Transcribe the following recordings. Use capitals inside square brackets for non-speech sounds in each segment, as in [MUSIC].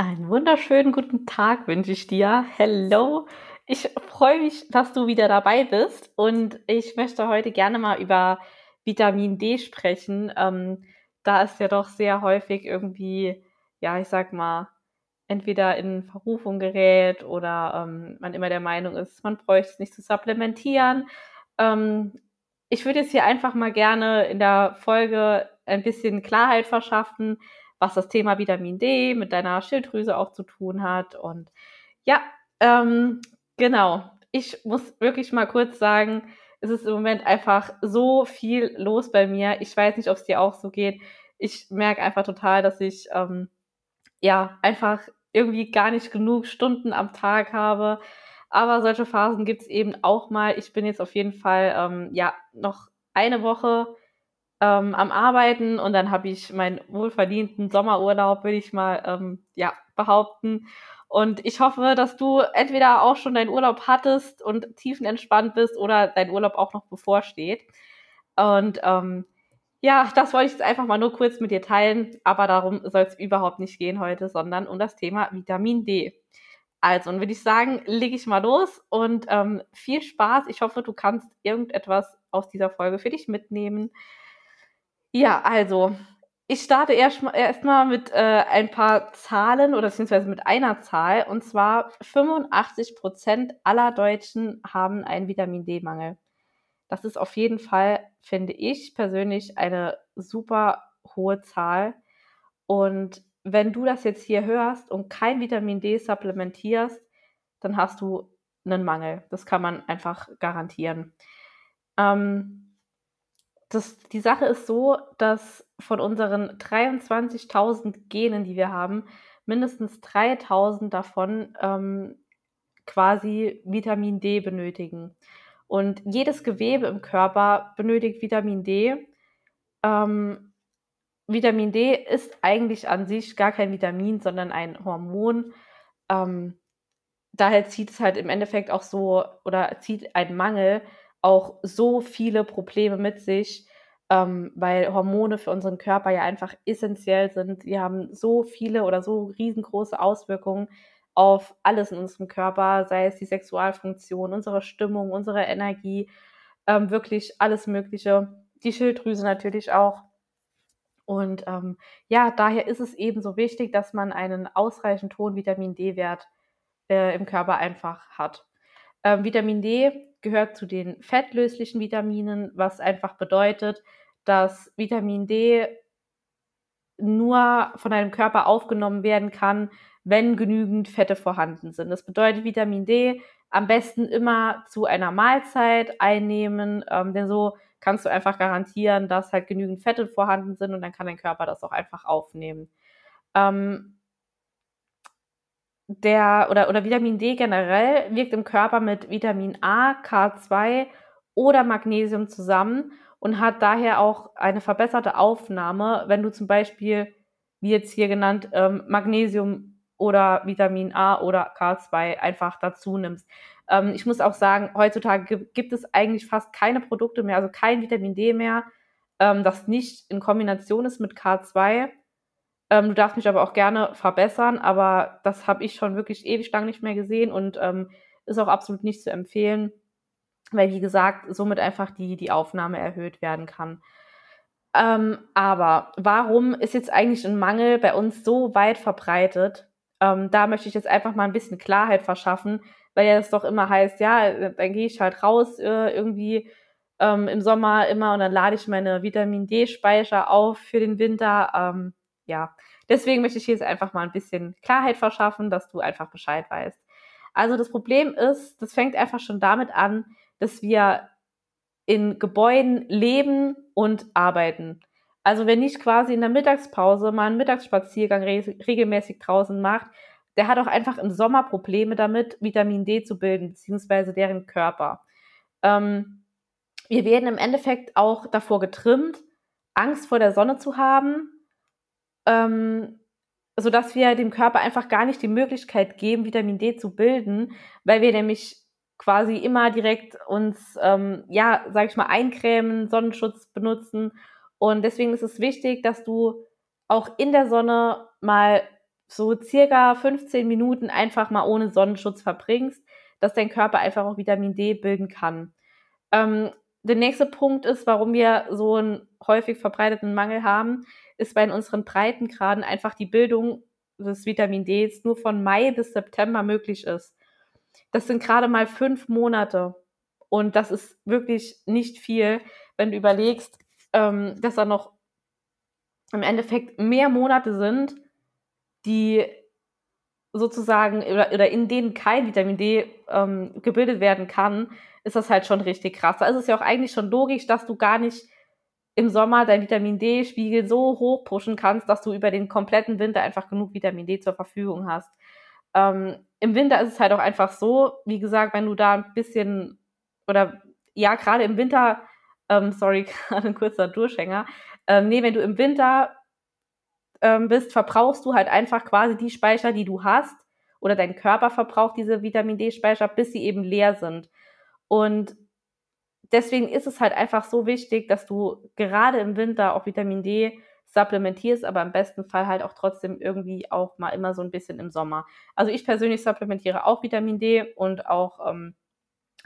Einen wunderschönen guten Tag wünsche ich dir. Hello. Ich freue mich, dass du wieder dabei bist und ich möchte heute gerne mal über Vitamin D sprechen. Ähm, da ist ja doch sehr häufig irgendwie, ja, ich sag mal, entweder in Verrufung gerät oder ähm, man immer der Meinung ist, man bräuchte es nicht zu supplementieren. Ähm, ich würde jetzt hier einfach mal gerne in der Folge ein bisschen Klarheit verschaffen, was das Thema Vitamin D mit deiner Schilddrüse auch zu tun hat. Und ja, ähm, genau. Ich muss wirklich mal kurz sagen, es ist im Moment einfach so viel los bei mir. Ich weiß nicht, ob es dir auch so geht. Ich merke einfach total, dass ich ähm, ja einfach irgendwie gar nicht genug Stunden am Tag habe. Aber solche Phasen gibt es eben auch mal. Ich bin jetzt auf jeden Fall ähm, ja noch eine Woche ähm, am Arbeiten und dann habe ich meinen wohlverdienten Sommerurlaub, würde ich mal ähm, ja, behaupten. Und ich hoffe, dass du entweder auch schon deinen Urlaub hattest und tiefenentspannt bist oder dein Urlaub auch noch bevorsteht. Und ähm, ja, das wollte ich jetzt einfach mal nur kurz mit dir teilen, aber darum soll es überhaupt nicht gehen heute, sondern um das Thema Vitamin D. Also, und würde ich sagen, lege ich mal los und ähm, viel Spaß. Ich hoffe, du kannst irgendetwas aus dieser Folge für dich mitnehmen. Ja, also, ich starte erstmal erst mit äh, ein paar Zahlen oder beziehungsweise mit einer Zahl. Und zwar 85 Prozent aller Deutschen haben einen Vitamin D-Mangel. Das ist auf jeden Fall, finde ich persönlich, eine super hohe Zahl. Und wenn du das jetzt hier hörst und kein Vitamin D supplementierst, dann hast du einen Mangel. Das kann man einfach garantieren. Ähm, das, die Sache ist so, dass von unseren 23.000 Genen, die wir haben, mindestens 3.000 davon ähm, quasi Vitamin D benötigen. Und jedes Gewebe im Körper benötigt Vitamin D. Ähm, Vitamin D ist eigentlich an sich gar kein Vitamin, sondern ein Hormon. Ähm, daher zieht es halt im Endeffekt auch so oder zieht ein Mangel auch so viele Probleme mit sich, ähm, weil Hormone für unseren Körper ja einfach essentiell sind. Die haben so viele oder so riesengroße Auswirkungen auf alles in unserem Körper, sei es die Sexualfunktion, unsere Stimmung, unsere Energie, ähm, wirklich alles Mögliche. Die Schilddrüse natürlich auch. Und ähm, ja, daher ist es eben so wichtig, dass man einen ausreichend hohen Vitamin D-Wert äh, im Körper einfach hat. Ähm, Vitamin D gehört zu den fettlöslichen Vitaminen, was einfach bedeutet, dass Vitamin D nur von deinem Körper aufgenommen werden kann, wenn genügend Fette vorhanden sind. Das bedeutet, Vitamin D am besten immer zu einer Mahlzeit einnehmen, ähm, denn so kannst du einfach garantieren, dass halt genügend Fette vorhanden sind und dann kann dein Körper das auch einfach aufnehmen. Ähm, der oder, oder Vitamin D generell wirkt im Körper mit Vitamin A, K2 oder Magnesium zusammen und hat daher auch eine verbesserte Aufnahme, wenn du zum Beispiel, wie jetzt hier genannt, ähm, Magnesium oder Vitamin A oder K2 einfach dazu nimmst. Ähm, ich muss auch sagen, heutzutage gibt es eigentlich fast keine Produkte mehr, also kein Vitamin D mehr, ähm, das nicht in Kombination ist mit K2 ähm, du darfst mich aber auch gerne verbessern, aber das habe ich schon wirklich ewig lang nicht mehr gesehen und ähm, ist auch absolut nicht zu empfehlen, weil, wie gesagt, somit einfach die, die Aufnahme erhöht werden kann. Ähm, aber warum ist jetzt eigentlich ein Mangel bei uns so weit verbreitet? Ähm, da möchte ich jetzt einfach mal ein bisschen Klarheit verschaffen, weil ja es doch immer heißt, ja, dann gehe ich halt raus äh, irgendwie ähm, im Sommer immer und dann lade ich meine Vitamin D-Speicher auf für den Winter. Ja, deswegen möchte ich hier jetzt einfach mal ein bisschen Klarheit verschaffen, dass du einfach Bescheid weißt. Also das Problem ist, das fängt einfach schon damit an, dass wir in Gebäuden leben und arbeiten. Also wenn ich quasi in der Mittagspause mal einen Mittagsspaziergang re regelmäßig draußen macht, der hat auch einfach im Sommer Probleme damit, Vitamin D zu bilden, beziehungsweise deren Körper. Ähm, wir werden im Endeffekt auch davor getrimmt, Angst vor der Sonne zu haben, ähm, sodass wir dem Körper einfach gar nicht die Möglichkeit geben, Vitamin D zu bilden, weil wir nämlich quasi immer direkt uns, ähm, ja, sag ich mal, eincremen, Sonnenschutz benutzen. Und deswegen ist es wichtig, dass du auch in der Sonne mal so circa 15 Minuten einfach mal ohne Sonnenschutz verbringst, dass dein Körper einfach auch Vitamin D bilden kann. Ähm, der nächste Punkt ist, warum wir so einen häufig verbreiteten Mangel haben, ist bei unseren Breitengraden einfach die Bildung des Vitamin Ds nur von Mai bis September möglich ist. Das sind gerade mal fünf Monate. Und das ist wirklich nicht viel, wenn du überlegst, ähm, dass da noch im Endeffekt mehr Monate sind, die sozusagen oder, oder in denen kein Vitamin D ähm, gebildet werden kann, ist das halt schon richtig krass. Da ist es ja auch eigentlich schon logisch, dass du gar nicht im Sommer dein Vitamin D-Spiegel so hoch pushen kannst, dass du über den kompletten Winter einfach genug Vitamin D zur Verfügung hast. Ähm, Im Winter ist es halt auch einfach so, wie gesagt, wenn du da ein bisschen oder ja, gerade im Winter, ähm, sorry, [LAUGHS] gerade ein kurzer Durchhänger, ähm, nee, wenn du im Winter ähm, bist, verbrauchst du halt einfach quasi die Speicher, die du hast, oder dein Körper verbraucht diese Vitamin D-Speicher, bis sie eben leer sind. Und deswegen ist es halt einfach so wichtig, dass du gerade im Winter auch Vitamin D supplementierst, aber im besten Fall halt auch trotzdem irgendwie auch mal immer so ein bisschen im Sommer. Also ich persönlich supplementiere auch Vitamin D und auch ähm,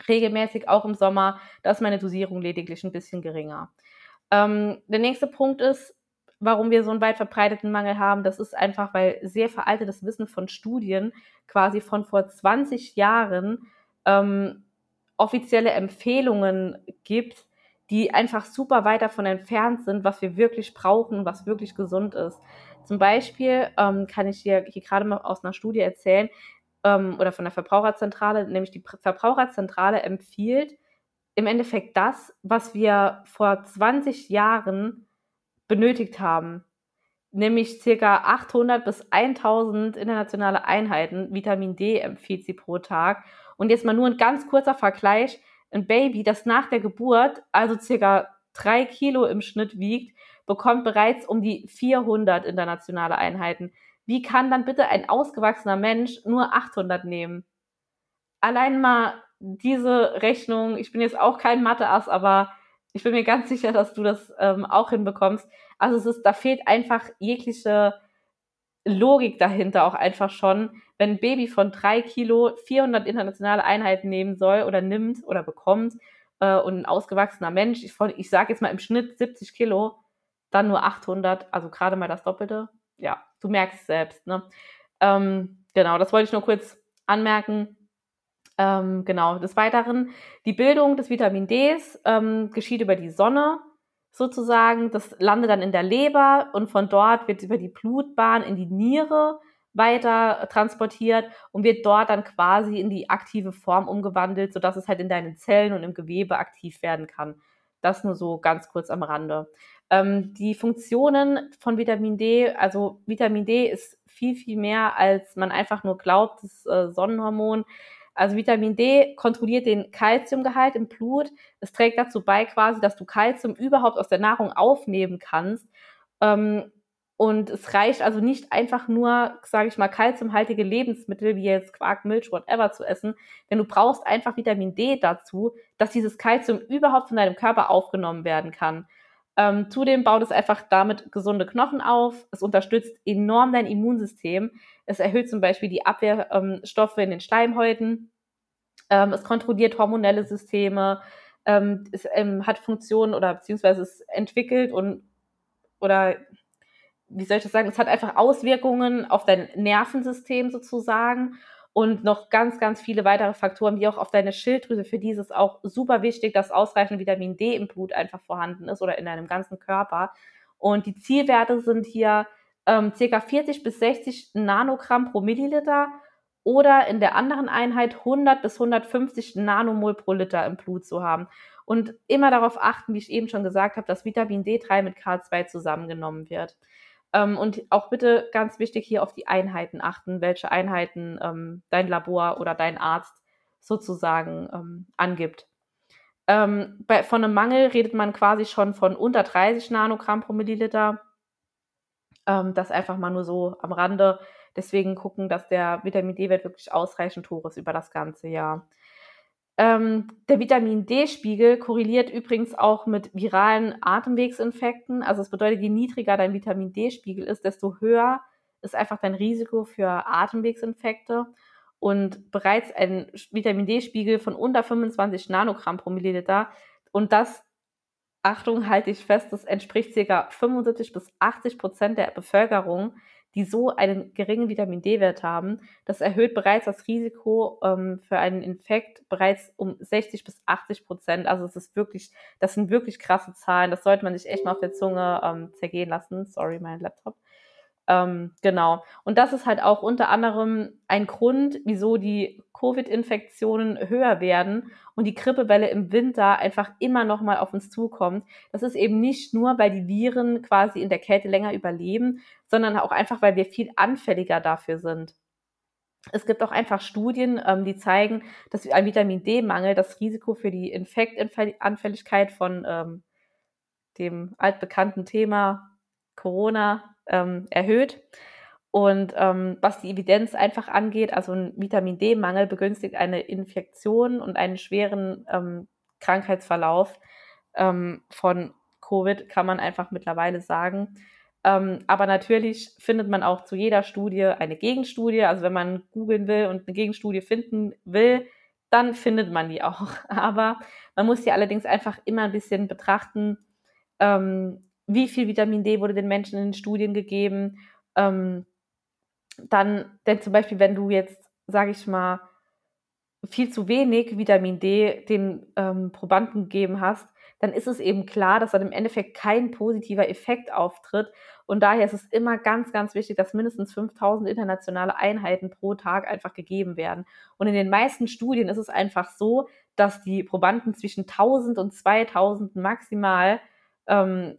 regelmäßig, auch im Sommer. Da ist meine Dosierung lediglich ein bisschen geringer. Ähm, der nächste Punkt ist, warum wir so einen weit verbreiteten Mangel haben, das ist einfach, weil sehr veraltetes Wissen von Studien quasi von vor 20 Jahren ähm, offizielle Empfehlungen gibt, die einfach super weit davon entfernt sind, was wir wirklich brauchen, was wirklich gesund ist. Zum Beispiel ähm, kann ich dir hier gerade mal aus einer Studie erzählen, ähm, oder von der Verbraucherzentrale, nämlich die Verbraucherzentrale empfiehlt im Endeffekt das, was wir vor 20 Jahren benötigt haben, nämlich circa 800 bis 1000 internationale Einheiten Vitamin D empfiehlt sie pro Tag. Und jetzt mal nur ein ganz kurzer Vergleich. Ein Baby, das nach der Geburt, also circa drei Kilo im Schnitt wiegt, bekommt bereits um die 400 internationale Einheiten. Wie kann dann bitte ein ausgewachsener Mensch nur 800 nehmen? Allein mal diese Rechnung, ich bin jetzt auch kein Mathe-Ass, aber ich bin mir ganz sicher, dass du das ähm, auch hinbekommst. Also es ist, da fehlt einfach jegliche Logik dahinter auch einfach schon. Wenn ein Baby von drei Kilo 400 internationale Einheiten nehmen soll oder nimmt oder bekommt äh, und ein ausgewachsener Mensch, ich, ich sage jetzt mal im Schnitt 70 Kilo, dann nur 800, also gerade mal das Doppelte. Ja, du merkst es selbst. Ne? Ähm, genau, das wollte ich nur kurz anmerken. Ähm, genau, des Weiteren, die Bildung des Vitamin Ds ähm, geschieht über die Sonne sozusagen. Das landet dann in der Leber und von dort wird über die Blutbahn in die Niere weiter transportiert und wird dort dann quasi in die aktive Form umgewandelt, sodass es halt in deinen Zellen und im Gewebe aktiv werden kann. Das nur so ganz kurz am Rande. Ähm, die Funktionen von Vitamin D, also Vitamin D ist viel, viel mehr, als man einfach nur glaubt, das äh, Sonnenhormon. Also Vitamin D kontrolliert den Kalziumgehalt im Blut. Es trägt dazu bei quasi, dass du Kalzium überhaupt aus der Nahrung aufnehmen kannst. Ähm, und es reicht also nicht einfach nur, sage ich mal, kalziumhaltige Lebensmittel wie jetzt Quark, Milch, whatever zu essen, denn du brauchst einfach Vitamin D dazu, dass dieses Kalzium überhaupt von deinem Körper aufgenommen werden kann. Ähm, zudem baut es einfach damit gesunde Knochen auf. Es unterstützt enorm dein Immunsystem. Es erhöht zum Beispiel die Abwehrstoffe ähm, in den Schleimhäuten. Ähm, es kontrolliert hormonelle Systeme. Ähm, es hat Funktionen oder beziehungsweise es entwickelt und oder wie soll ich das sagen? Es hat einfach Auswirkungen auf dein Nervensystem sozusagen und noch ganz, ganz viele weitere Faktoren, wie auch auf deine Schilddrüse. Für die ist es auch super wichtig, dass ausreichend Vitamin D im Blut einfach vorhanden ist oder in deinem ganzen Körper. Und die Zielwerte sind hier ähm, ca. 40 bis 60 Nanogramm pro Milliliter oder in der anderen Einheit 100 bis 150 Nanomol pro Liter im Blut zu haben. Und immer darauf achten, wie ich eben schon gesagt habe, dass Vitamin D3 mit K2 zusammengenommen wird. Ähm, und auch bitte ganz wichtig hier auf die Einheiten achten, welche Einheiten ähm, dein Labor oder dein Arzt sozusagen ähm, angibt. Ähm, bei, von einem Mangel redet man quasi schon von unter 30 Nanogramm pro Milliliter. Ähm, das einfach mal nur so am Rande. Deswegen gucken, dass der Vitamin D-Wert wirklich ausreichend hoch ist über das ganze Jahr. Ähm, der Vitamin D-Spiegel korreliert übrigens auch mit viralen Atemwegsinfekten. Also es bedeutet, je niedriger dein Vitamin D-Spiegel ist, desto höher ist einfach dein Risiko für Atemwegsinfekte. Und bereits ein Vitamin D-Spiegel von unter 25 Nanogramm pro Milliliter. Und das, Achtung, halte ich fest, das entspricht ca. 75 bis 80 Prozent der Bevölkerung die so einen geringen Vitamin D-Wert haben. Das erhöht bereits das Risiko ähm, für einen Infekt bereits um 60 bis 80 Prozent. Also es ist wirklich, das sind wirklich krasse Zahlen. Das sollte man sich echt mal auf der Zunge ähm, zergehen lassen. Sorry, mein Laptop. Ähm, genau. Und das ist halt auch unter anderem ein Grund, wieso die Covid-Infektionen höher werden und die Grippewelle im Winter einfach immer noch mal auf uns zukommt. Das ist eben nicht nur, weil die Viren quasi in der Kälte länger überleben, sondern auch einfach, weil wir viel anfälliger dafür sind. Es gibt auch einfach Studien, ähm, die zeigen, dass ein Vitamin D-Mangel das Risiko für die Infektanfälligkeit von ähm, dem altbekannten Thema Corona ähm, erhöht. Und ähm, was die Evidenz einfach angeht, also ein Vitamin D-Mangel begünstigt eine Infektion und einen schweren ähm, Krankheitsverlauf ähm, von Covid, kann man einfach mittlerweile sagen. Ähm, aber natürlich findet man auch zu jeder Studie eine Gegenstudie. Also wenn man googeln will und eine Gegenstudie finden will, dann findet man die auch. [LAUGHS] Aber man muss die allerdings einfach immer ein bisschen betrachten, ähm, wie viel Vitamin D wurde den Menschen in den Studien gegeben. Ähm, dann, denn zum Beispiel, wenn du jetzt, sage ich mal, viel zu wenig Vitamin D den ähm, Probanden gegeben hast, dann ist es eben klar, dass dann im Endeffekt kein positiver Effekt auftritt. Und daher ist es immer ganz, ganz wichtig, dass mindestens 5000 internationale Einheiten pro Tag einfach gegeben werden. Und in den meisten Studien ist es einfach so, dass die Probanden zwischen 1000 und 2000 maximal ähm,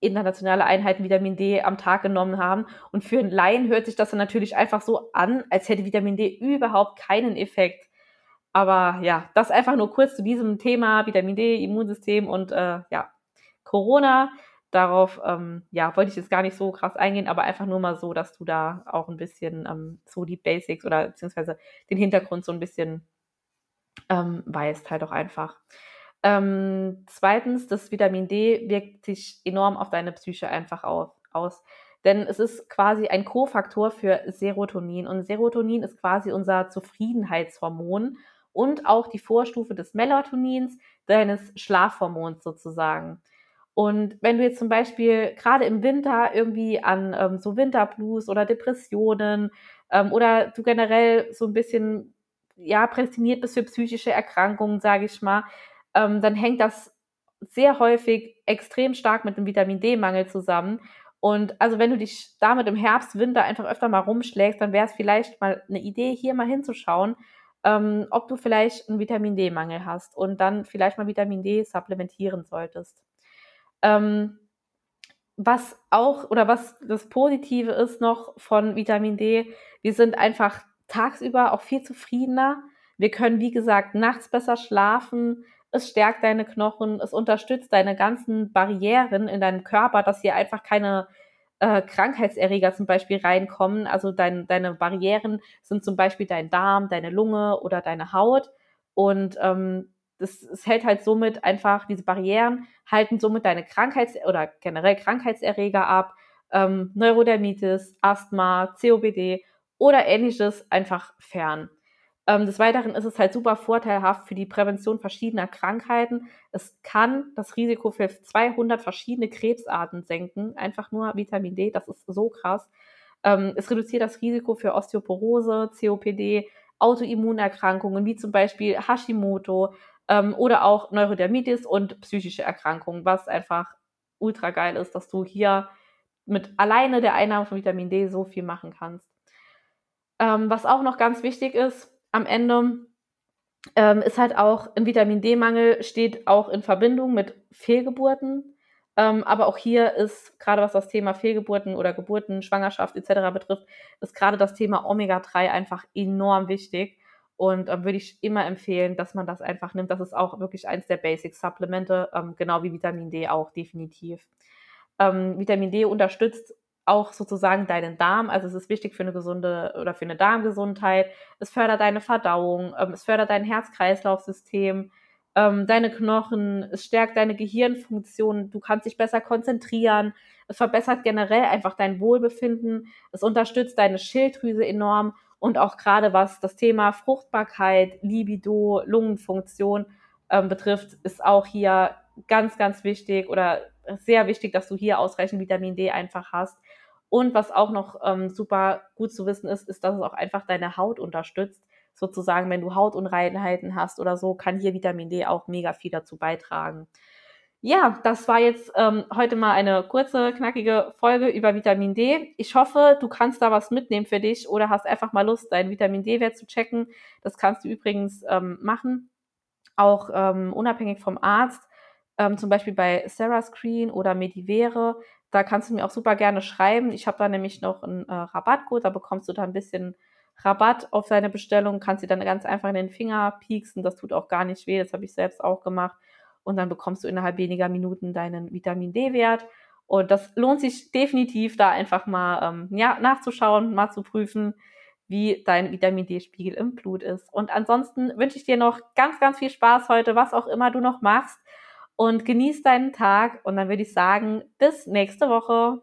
internationale Einheiten Vitamin D am Tag genommen haben. Und für einen Laien hört sich das dann natürlich einfach so an, als hätte Vitamin D überhaupt keinen Effekt. Aber ja, das einfach nur kurz zu diesem Thema Vitamin D, Immunsystem und äh, ja, Corona. Darauf ähm, ja, wollte ich jetzt gar nicht so krass eingehen, aber einfach nur mal so, dass du da auch ein bisschen ähm, so die Basics oder beziehungsweise den Hintergrund so ein bisschen ähm, weißt, halt auch einfach. Ähm, zweitens, das Vitamin D wirkt sich enorm auf deine Psyche einfach auf, aus. Denn es ist quasi ein Kofaktor für Serotonin. Und Serotonin ist quasi unser Zufriedenheitshormon und auch die Vorstufe des Melatonins, deines Schlafhormons sozusagen. Und wenn du jetzt zum Beispiel gerade im Winter irgendwie an ähm, so Winterblues oder Depressionen ähm, oder du generell so ein bisschen ja prädestiniert bist für psychische Erkrankungen, sage ich mal, ähm, dann hängt das sehr häufig extrem stark mit dem Vitamin D-Mangel zusammen. Und also wenn du dich damit im Herbst, Winter einfach öfter mal rumschlägst, dann wäre es vielleicht mal eine Idee, hier mal hinzuschauen, ähm, ob du vielleicht einen Vitamin D-Mangel hast und dann vielleicht mal Vitamin D supplementieren solltest. Ähm, was auch oder was das Positive ist noch von Vitamin D, wir sind einfach tagsüber auch viel zufriedener. Wir können, wie gesagt, nachts besser schlafen es stärkt deine Knochen, es unterstützt deine ganzen Barrieren in deinem Körper, dass hier einfach keine äh, Krankheitserreger zum Beispiel reinkommen. Also dein, deine Barrieren sind zum Beispiel dein Darm, deine Lunge oder deine Haut. Und ähm, das, das hält halt somit einfach, diese Barrieren halten somit deine Krankheits- oder generell Krankheitserreger ab. Ähm, Neurodermitis, Asthma, COPD oder ähnliches einfach fern. Ähm, des Weiteren ist es halt super vorteilhaft für die Prävention verschiedener Krankheiten. Es kann das Risiko für 200 verschiedene Krebsarten senken. Einfach nur Vitamin D, das ist so krass. Ähm, es reduziert das Risiko für Osteoporose, COPD, Autoimmunerkrankungen wie zum Beispiel Hashimoto ähm, oder auch Neurodermitis und psychische Erkrankungen, was einfach ultra geil ist, dass du hier mit alleine der Einnahme von Vitamin D so viel machen kannst. Ähm, was auch noch ganz wichtig ist, am Ende ähm, ist halt auch ein Vitamin D-Mangel steht auch in Verbindung mit Fehlgeburten. Ähm, aber auch hier ist gerade was das Thema Fehlgeburten oder Geburten, Schwangerschaft etc. betrifft, ist gerade das Thema Omega-3 einfach enorm wichtig. Und ähm, würde ich immer empfehlen, dass man das einfach nimmt. Das ist auch wirklich eins der Basic-Supplemente, ähm, genau wie Vitamin D auch definitiv. Ähm, Vitamin D unterstützt auch sozusagen deinen Darm. Also es ist wichtig für eine gesunde oder für eine Darmgesundheit. Es fördert deine Verdauung, ähm, es fördert dein Herz-Kreislauf-System, ähm, deine Knochen, es stärkt deine Gehirnfunktion, du kannst dich besser konzentrieren. Es verbessert generell einfach dein Wohlbefinden. Es unterstützt deine Schilddrüse enorm und auch gerade was das Thema Fruchtbarkeit, Libido, Lungenfunktion ähm, betrifft, ist auch hier ganz, ganz wichtig oder sehr wichtig, dass du hier ausreichend Vitamin D einfach hast. Und was auch noch ähm, super gut zu wissen ist, ist, dass es auch einfach deine Haut unterstützt. Sozusagen, wenn du Hautunreinheiten hast oder so, kann hier Vitamin D auch mega viel dazu beitragen. Ja, das war jetzt ähm, heute mal eine kurze, knackige Folge über Vitamin D. Ich hoffe, du kannst da was mitnehmen für dich oder hast einfach mal Lust, deinen Vitamin D-Wert zu checken. Das kannst du übrigens ähm, machen, auch ähm, unabhängig vom Arzt, ähm, zum Beispiel bei Sarah Screen oder Medivere. Da kannst du mir auch super gerne schreiben. Ich habe da nämlich noch einen äh, Rabattcode, da bekommst du da ein bisschen Rabatt auf deine Bestellung, kannst dir dann ganz einfach in den Finger pieksen. Das tut auch gar nicht weh, das habe ich selbst auch gemacht. Und dann bekommst du innerhalb weniger Minuten deinen Vitamin D-Wert. Und das lohnt sich definitiv, da einfach mal ähm, ja, nachzuschauen, mal zu prüfen, wie dein Vitamin D-Spiegel im Blut ist. Und ansonsten wünsche ich dir noch ganz, ganz viel Spaß heute, was auch immer du noch machst und genieß deinen Tag und dann würde ich sagen, bis nächste Woche.